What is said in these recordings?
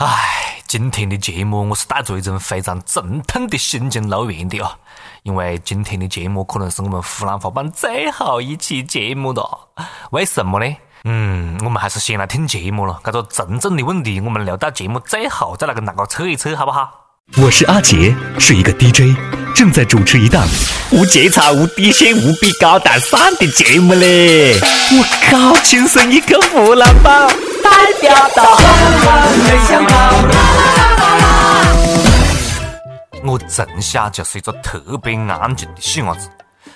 唉，今天的节目我是带着一种非常阵痛的心情录完的哦，因为今天的节目可能是我们湖南话版最后一期节目了。为什么呢？嗯，我们还是先来听节目了。这个真正的问题，我们留到节目最后再来跟大家测一测，好不好？我是阿杰，是一个 DJ，正在主持一档无节操、无底线、无比高大上的节目嘞！我靠，亲生一个湖南宝，我从小就是一个特别安静的细伢子。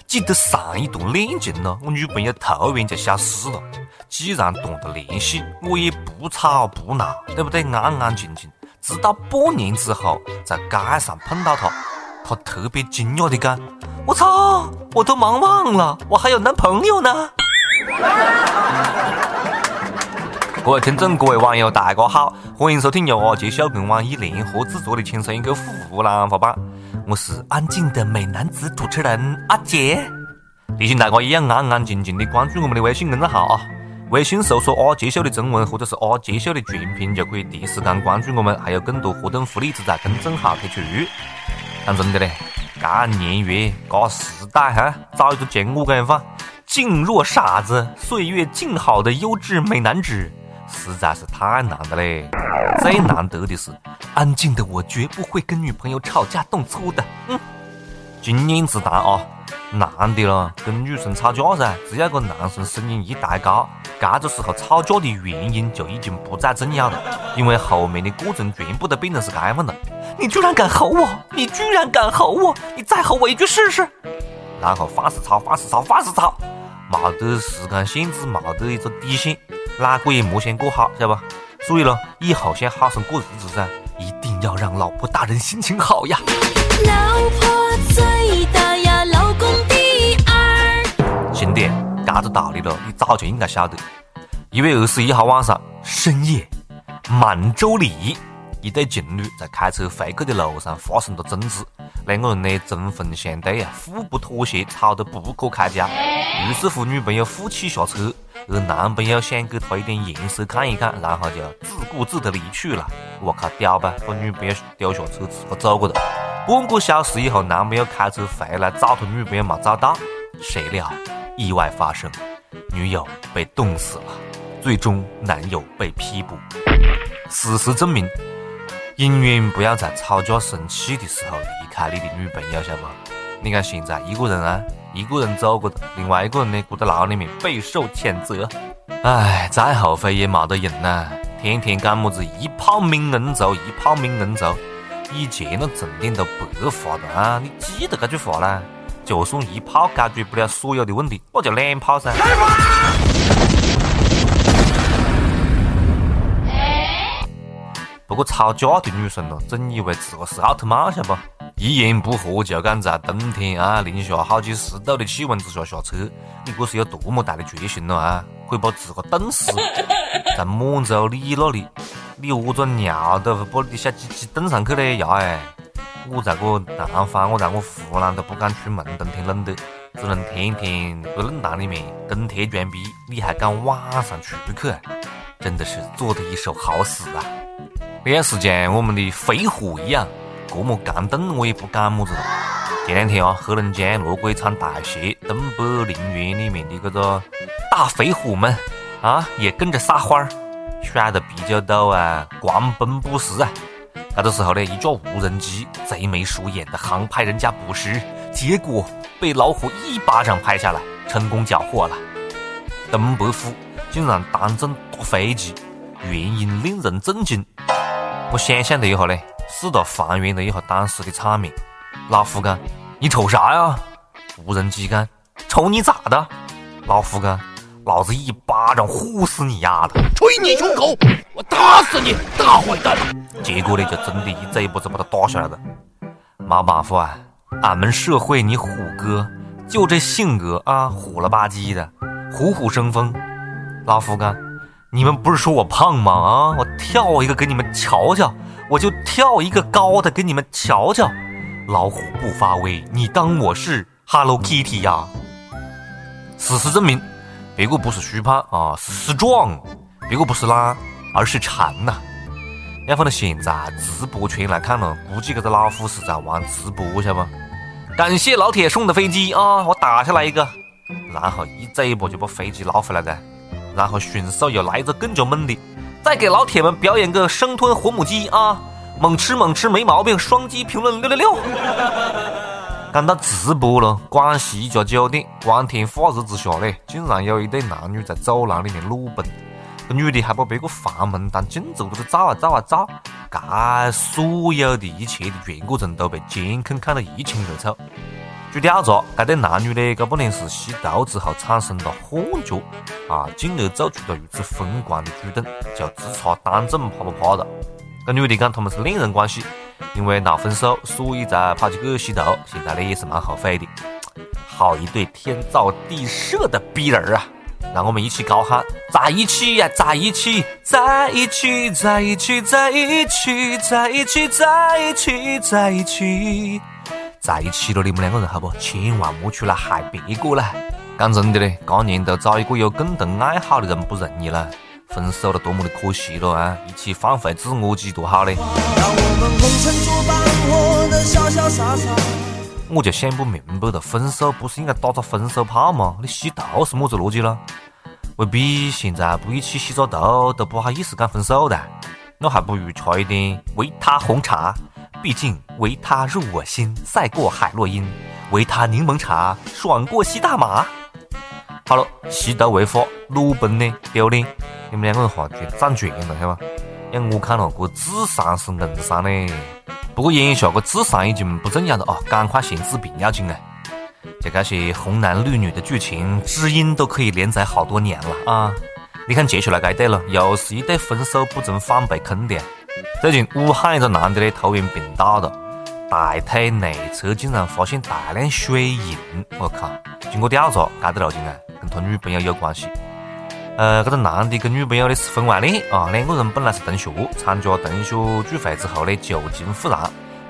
记得上一段恋情呢，我女朋友突然就消失了。既然断了联系，我也不吵不闹，对不对？安安静静。直到半年之后，在街上碰到她，她特别惊讶的讲：“我操，我都忙忘了，我还有男朋友呢！”各位听众，各位网友，大家好，欢迎收听由阿杰小跟网易联合制作的《轻松一刻湖南话版》，我是安静的美男子主持人阿杰。提醒大家一样安安静静的关注我们的微信公众号啊！微信搜索“阿杰秀”的中文或者是“阿杰秀”的全拼，就可以第一时间关注我们，还有更多活动福利只在公众号推出。讲真的嘞，这年月，这时代哈，找一个像我这样静若傻子、岁月静好的优质美男子，实在是太难的嘞。最难得的是，安静的我绝不会跟女朋友吵架动粗的。嗯，经验之谈啊。男的咯，跟女生吵架噻，只要个男生声音一抬高，这个时候吵架的原因就已经不再重要了，因为后面的过程全部都变成是这样的：你居然敢吼我！你居然敢吼我！你再吼我一句试试！然后放肆吵，放肆吵，放肆吵，没得时间限制，没得一个底线，哪个也莫想过好，晓得不？所以咯，以后想好生过日子噻，一定要让老婆大人心情好呀。老婆最大呀，老公第二。兄弟，这个道理咯，你早就应该晓得。一月二十一号晚上深夜，满洲里一对情侣在开车回去的路上发生了争执，两个人呢针锋相对啊，互不妥协，吵得不可开交。于是乎，女朋友负气下车，而男朋友想给她一点颜色看一看，然后就自顾自的离去了。我靠，屌吧，把女朋友丢下车自个走过了。半个小时以后，男朋友开车回来找他女朋友没找到，谁料意外发生，女友被冻死了，最终男友被批捕。事实证明，永远不要在吵架生气的时候离开你的女朋友，晓得不？你看现在一个人啊，一个人走过的，另外一个人呢，搁在牢里面备受谴责。唉，再后悔也没得用呐，天天干么子一炮泯恩仇，一炮泯恩仇。以前那重点都白话了啊！你记得这句话啦？就算一炮解决不了所有的问题，那就两炮噻。不过吵架的女生咯，总以为自个是奥特曼，晓得不？一言不合就敢在冬天啊零下好几十度的气温之下下车，你这是有多么大的决心了啊！可以把自个冻死。在满洲里那里。你屙个尿都把你的小鸡鸡冻上去嘞呀哎！我在个南方，我在我湖南都不敢出门，冬天冷的，只能天天在冷堂里面跟贴装逼。你还敢晚上出去？真的是做的一手好死啊！你要是像我们的飞虎一样，这么感动我也不敢么子了。前两天啊，黑龙江罗桂昌大学东北陵园里面的这个大肥虎们啊，也跟着撒欢儿。甩着啤酒肚啊，狂奔不息啊！这个时候呢，一架无人机贼眉鼠眼的航拍人家捕食，结果被老虎一巴掌拍下来，成功缴获了。东北虎竟然当众打飞机，原因令人震惊。我想象了一下呢，试着还原了一下当时的场面。老虎讲：“你瞅啥呀？”无人机讲：“瞅你咋的？”老虎讲。老子一巴掌呼死你丫的！捶你胸口！我打死你，大坏蛋！结果呢，就真的一这一步子把他打下来了。没办法啊，俺们社会你虎哥就这性格啊，虎了吧唧的，虎虎生风。老虎哥，你们不是说我胖吗？啊，我跳一个给你们瞧瞧，我就跳一个高的给你们瞧瞧。老虎不发威，你当我是 Hello Kitty 呀？事实证明。别个不是虚胖啊，是死壮；别个不是懒，而是馋呐。要放到现在直播圈来看了，估计这个老虎是在玩直播，晓得不？感谢老铁送的飞机啊，我打下来一个，然后一嘴巴就把飞机捞回来的，然后迅速又来一个更加猛的，再给老铁们表演个生吞活母鸡啊，猛吃猛吃没毛病，双击评论六六六。讲到直播了，广西一家酒店，光天化日之下嘞，竟然有一对男女在走廊里面裸奔，这女的还把别个房门当镜子在照啊照啊照，这所有的一切的全过程都被监控看得一清二楚。据调查，这对男女呢，搞不能是吸毒之后产生了幻觉啊，进而做出了如此疯狂的举动，就只差当众啪啪啪了。这女的讲他们是恋人关系。因为闹分手，所以才跑去去吸毒，现在呢也是蛮后悔的。好一对天造地设的逼人啊！让我们一起高喊：在一起呀，在一起，在一起，在一起，在一起，在一起，在一起，在一起，在一起了！你们两个人好不？千万莫出来害别个了。讲真的嘞，这年头找一个有共同爱好的人不容易了。分手了，多么的可惜了啊！一起放飞自我，几多好嘞！我就想不明白了，分手不是应该打个分手炮吗？你吸毒是么子逻辑了？未必现在不一起吸个毒都不好意思讲分手的，那还不如吃一点维他红茶，毕竟维他入我心，赛过海洛因；维他柠檬茶，爽过吸大麻。好了，吸毒违法，裸奔呢丢脸。你们两个人话就占全了，是吧？让我看了，这智商是硬伤嘞。不过眼下这智商已经不重要了啊，赶快先治病要紧啊！就这些红男绿女的剧情，知音都可以连载好多年了啊！你看接下来这对了，又是一对分手不成反被坑的。最近武汉一个男的呢，突然病倒了，大腿内侧竟然发现大量水印，我靠！经过调查，这个路径啊。跟他女朋友有关系，呃，这个男的跟女朋友呢是婚外恋啊，两个人本来是同学，参加同学聚会之后呢，旧情复燃，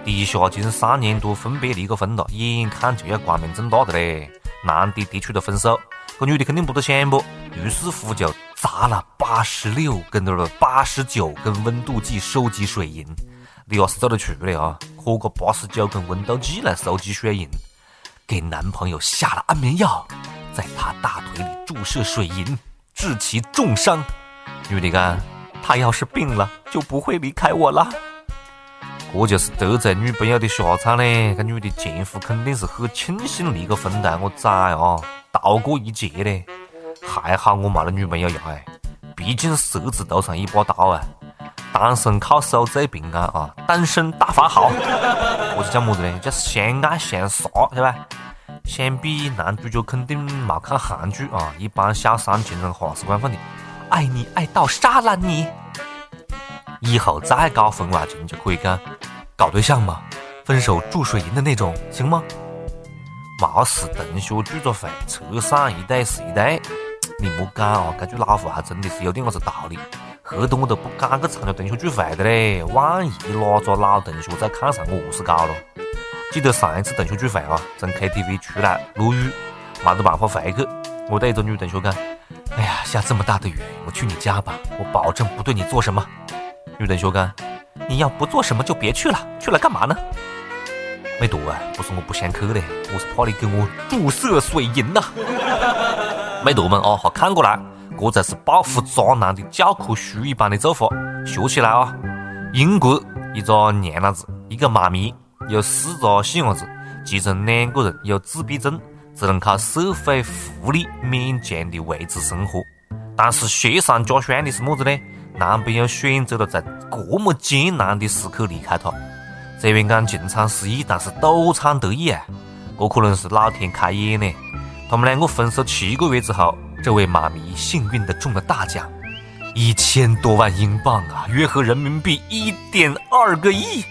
地下经三年多分别离过婚了，眼看就要光明正大的嘞，男的提出了分手，这女的肯定不得想不，于是乎就砸了八十六根的八十九根温度计收集水银，你要是走得出的啊，喝个八十九根温度计来收集水银，给男朋友下了安眠药。在他大腿里注射水银，致其重伤。女的讲：“他要是病了，就不会离开我了。”这就是得罪女朋友的下场嘞。这女的前夫肯定是很庆幸离个婚的，我崽啊，逃过一劫嘞。还好我没了女朋友呀，哎，毕竟蛇子头上一把刀啊。单身靠手最平安啊，单身大法好。我是讲么子呢？就是相爱相杀，是吧？想必男主角肯定没看韩剧啊，一般小三情人话是官方的，爱你爱到杀了你。以后再搞婚外情就可以讲搞对象嘛，分手注水银的那种，行吗？没事，同学聚着会，扯上一对是一对，你莫讲啊，这句老话还真的是有点么子道理。黑得我都不敢去参加同学聚会的嘞，万一哪个老同学再看上我何是搞了？记得上一次同学聚会啊，从 KTV 出来落雨，没得办法回去。我对一个女同学讲：“哎呀，下这么大的雨，我去你家吧，我保证不对你做什么。”女同学讲：“你要不做什么就别去了，去了干嘛呢？”没读啊，不是我不想去嘞，我是怕你给我注射水银呐。没读们啊，哈，看过来，这才是报复渣男的教科书一般的做法，学起来啊！英国一个娘老子，一个妈咪。有四个细伢子，其中两个人有自闭症，只能靠社会福利勉强的维持生活。但是雪上加霜的是么子呢？男朋友选择了在这么艰难的时刻离开她。虽然讲情场失意，但是赌场得意啊！这可能是老天开眼呢。他们两个分手七个月之后，这位妈咪幸运的中了大奖，一千多万英镑啊，约合人民币一点二个亿。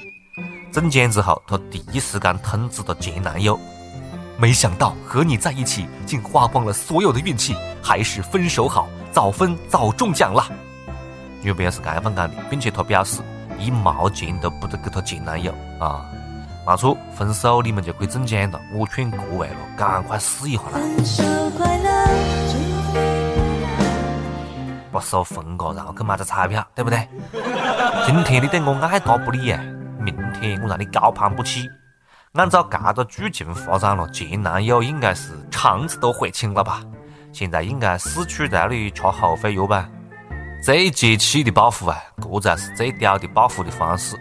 中奖之后，她第一时间通知了前男友。没想到和你在一起，竟花光了所有的运气，还是分手好，早分早中奖了。女朋友是这样讲的，并且她表示一毛钱都不得给她前男友啊。没错，分手你们就可以中奖了。我劝各位了，赶快试一下啦。把手分个，然后去买张彩票，对不对？今天你对我爱答不理呀，明天我让你高攀不起。按照这个剧情发展了，前男友应该是肠子都悔青了吧？现在应该死去在那里吃后悔药吧？最接气的报复啊，这才是最屌的报复的方式。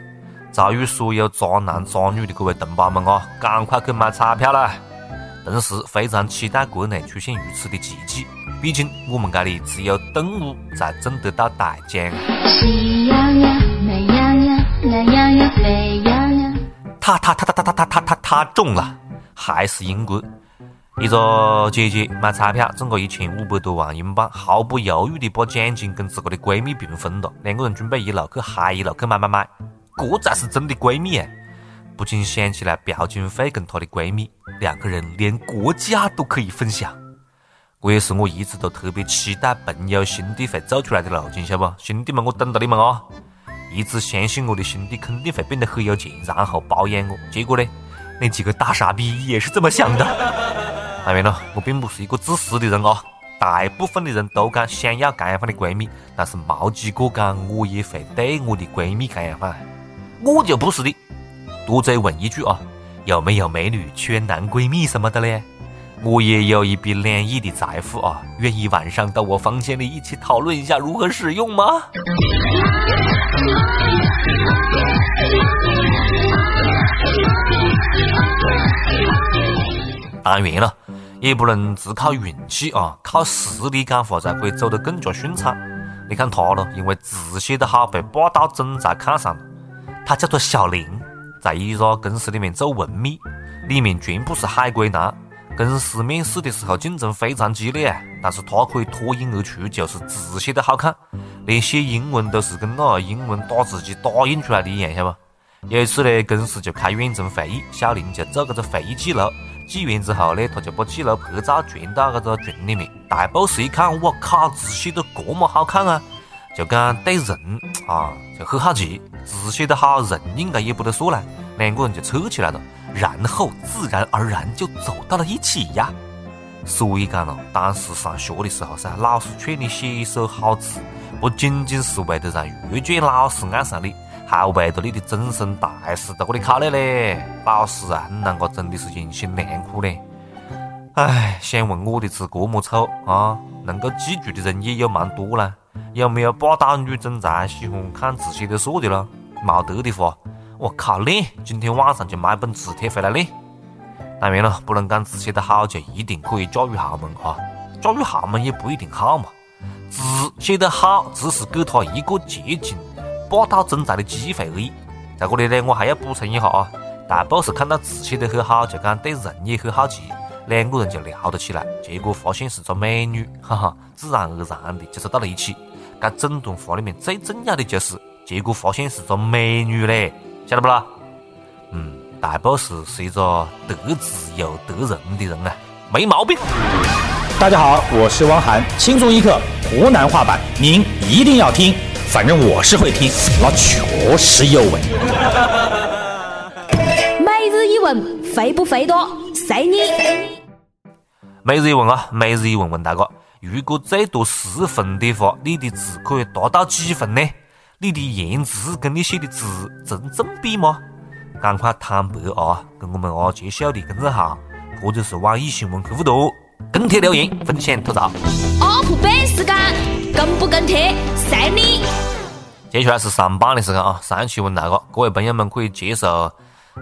遭遇所有渣男渣女的各位同胞们啊，赶快去买彩票啦！同时，非常期待国内出现如此的奇迹，毕竟我们这里只有动物才挣得到大奖。喜羊羊、美羊羊、懒羊羊、沸羊羊，他他他他他他他他他中了，还是英国。一个姐姐买彩票中个一千五百多万英镑，毫不犹豫地把奖金跟自个的闺蜜平分了。两个人准备一路去嗨，一路去买买买，这才是真的闺蜜！不禁想起来朴槿惠跟她的闺蜜，两个人连国家都可以分享。这也是我一直都特别期待朋友兄弟会走出来的路径，晓得不？兄弟们，我等到你们啊！一直相信我的兄弟肯定会变得很有钱，然后包养我。结果呢，那几个大傻逼也是这么想的。当然了，我并不是一个自私的人啊。大部分的人都讲想要这样的闺蜜，但是没几个讲我也会对我的闺蜜这样。我就不是的。多嘴问一句啊，有没有美女缺男闺蜜什么的嘞？我也有一笔两亿的财富啊，愿意晚上到我房间里一起讨论一下如何使用吗？当然了。也不能只靠运气啊，靠实力讲话才可以走得更加顺畅。你看他咯，因为字写得好，被霸道总裁看上了。他叫做小林，在一个公司里面做文秘，里面全部是海归男。公司面试的时候竞争非常激烈，但是他可以脱颖而出，就是字写得好看，连写英文都是跟那英文打字机打印出来的一样，晓得不？有一次呢，公司就开远程会议，小林就做这个会议记录。记完之后呢，他就把记录拍照传到这个群里面。大 boss 一看，我靠，字写得这么好看啊！就讲对人啊就很好奇，字写得好，人应该也不得错啦。两个人就扯起来了，然后自然而然就走到了一起呀。所以讲咯，当时上学的时候噻，老师劝你写一手好字，不仅仅是为了让阅卷老师爱上你。还为着你的终身大事在这里考虑嘞，老师啊，你啷个真的是用心良苦嘞？哎，想问我的字这么丑啊，能够记住的人也有蛮多啦。有没有霸道女总裁喜欢看字写的错的咯？冇得的话，我靠练，今天晚上就买本字帖回来练。当然了，不能讲字写得好就一定可以驾驭豪门哈，驾驭豪门也不一定好嘛。字写得好，只是给他一个接近。霸道总裁的机会而已，在这里呢，我还要补充一下啊，大 boss 看到字写得很好，就讲对人也很好奇，两个人就聊了起来，结果发现是个美女，哈哈，自然而然的就走到了一起。这整段话里面最重要的就是，结果发现是个美女嘞，晓得不啦？嗯，大 boss 是一个得字又得人的人啊，没毛病。大家好，我是汪涵，轻松一刻湖南话版，您一定要听。反正我是会听，那确实有味。每日一问，肥不肥多？随你。每日一问啊，每日一问问大家：如果最多十分的话，你的字可以达到几分呢？你的颜值跟你写的字成正比吗？赶快坦白啊！跟我们阿杰秀的公众号或者是网易新闻客户端跟帖留言，分享吐槽。UP 版时间，跟不跟帖，随你。接下来是上班的时间啊！上期问大家，各位朋友们可以接受，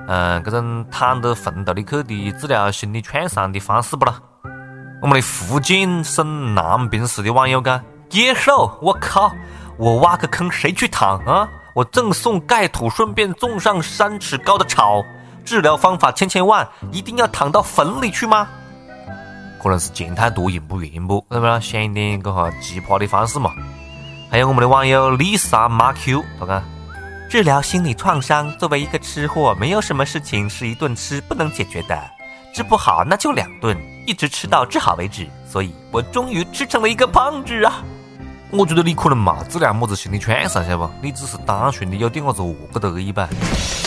嗯，这种躺到坟头里去的治疗心理创伤的方式不啦？我们的福建省南平市的网友讲接受。我靠，我挖个坑谁去躺啊？我赠送盖土，顺便种上三尺高的草。治疗方法千千万，一定要躺到坟里去吗？可能是钱太多用不完不，是不是？想点个哈奇葩的方式嘛。还有我们的网友 Lisa 马 Q，他讲治疗心理创伤，作为一个吃货，没有什么事情是一顿吃不能解决的，治不好那就两顿，一直吃到治好为止。所以我终于吃成了一个胖子啊！我觉得你可能没治疗么子心理创伤，晓得不？你只是单纯的有点么子饿个得而已吧。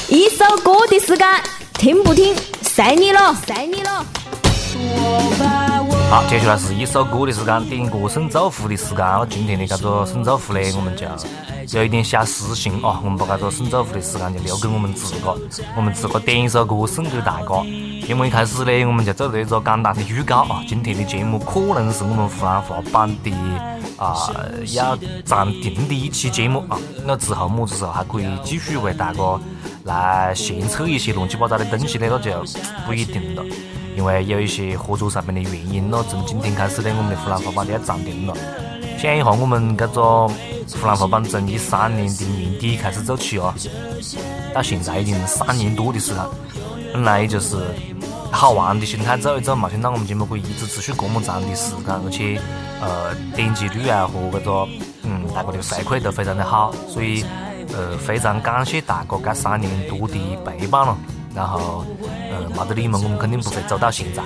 一首歌的时间，听不听，随你了，随你了。说吧，我。好，接下来是一首歌的时间，点歌送祝福的时间。那今天的这个送祝福呢，我们就有一点小私心啊，我们把这个送祝福的时间就留给我们自个，我们自个点一首歌送给大家。节目一开始呢，我们就做了一个简单的预告啊，今天的节目可能是我们湖南话版的啊要暂停的一期节目啊，那之后么子时候还可以继续为大家来献策一些乱七八糟的东西呢，那就不一定了。因为有一些合作上面的原因咯，从今天开始呢，我们的湖南话版就要暂停了。想一下，我们这个湖南话版从一三年的年底开始做起啊，到现在已经三年多的时间。本来就是好玩的心态做一做嘛，想到我们节目可以一直持续这么长的时间，而且呃点击率啊和这个嗯大家的反馈都非常的好，所以呃非常感谢大家这三年多的陪伴了。然后，嗯，没得你们，我们肯定不会走到现在。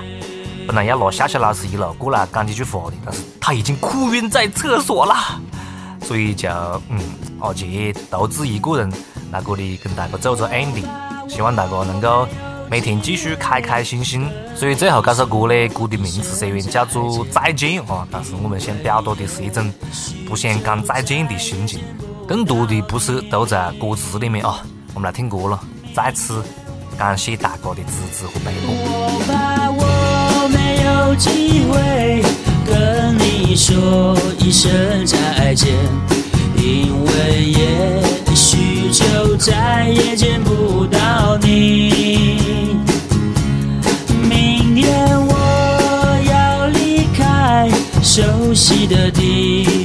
本来要拿夏夏老师一路过来讲几句话的，但是他已经哭晕在厕所了，所以就，嗯，阿杰独自一个人来这里跟大家做做 ending，希望大家能够每天继续开开心心。所以最后这首歌呢，歌的名字虽然叫做再见啊，但是我们想表达的是一种不想讲再见的心情，更多的不舍都在歌词里面啊。我们来听歌了，再次。感谢大家的支持和陪伴。我怕我没有机会跟你说一声再见，因为也许就再也见不到你。明天我要离开熟悉的地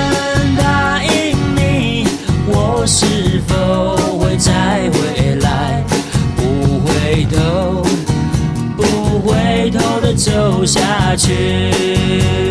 下去。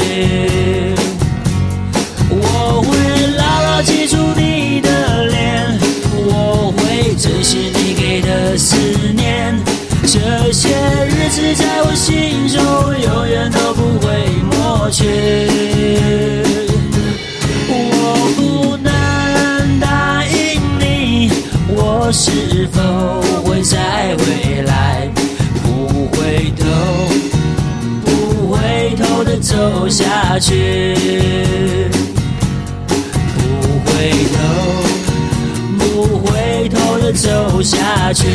在我心中永远都不会抹去。我不能答应你，我是否会再回来？不回头，不回头的走下去。不回头，不回头的走下去。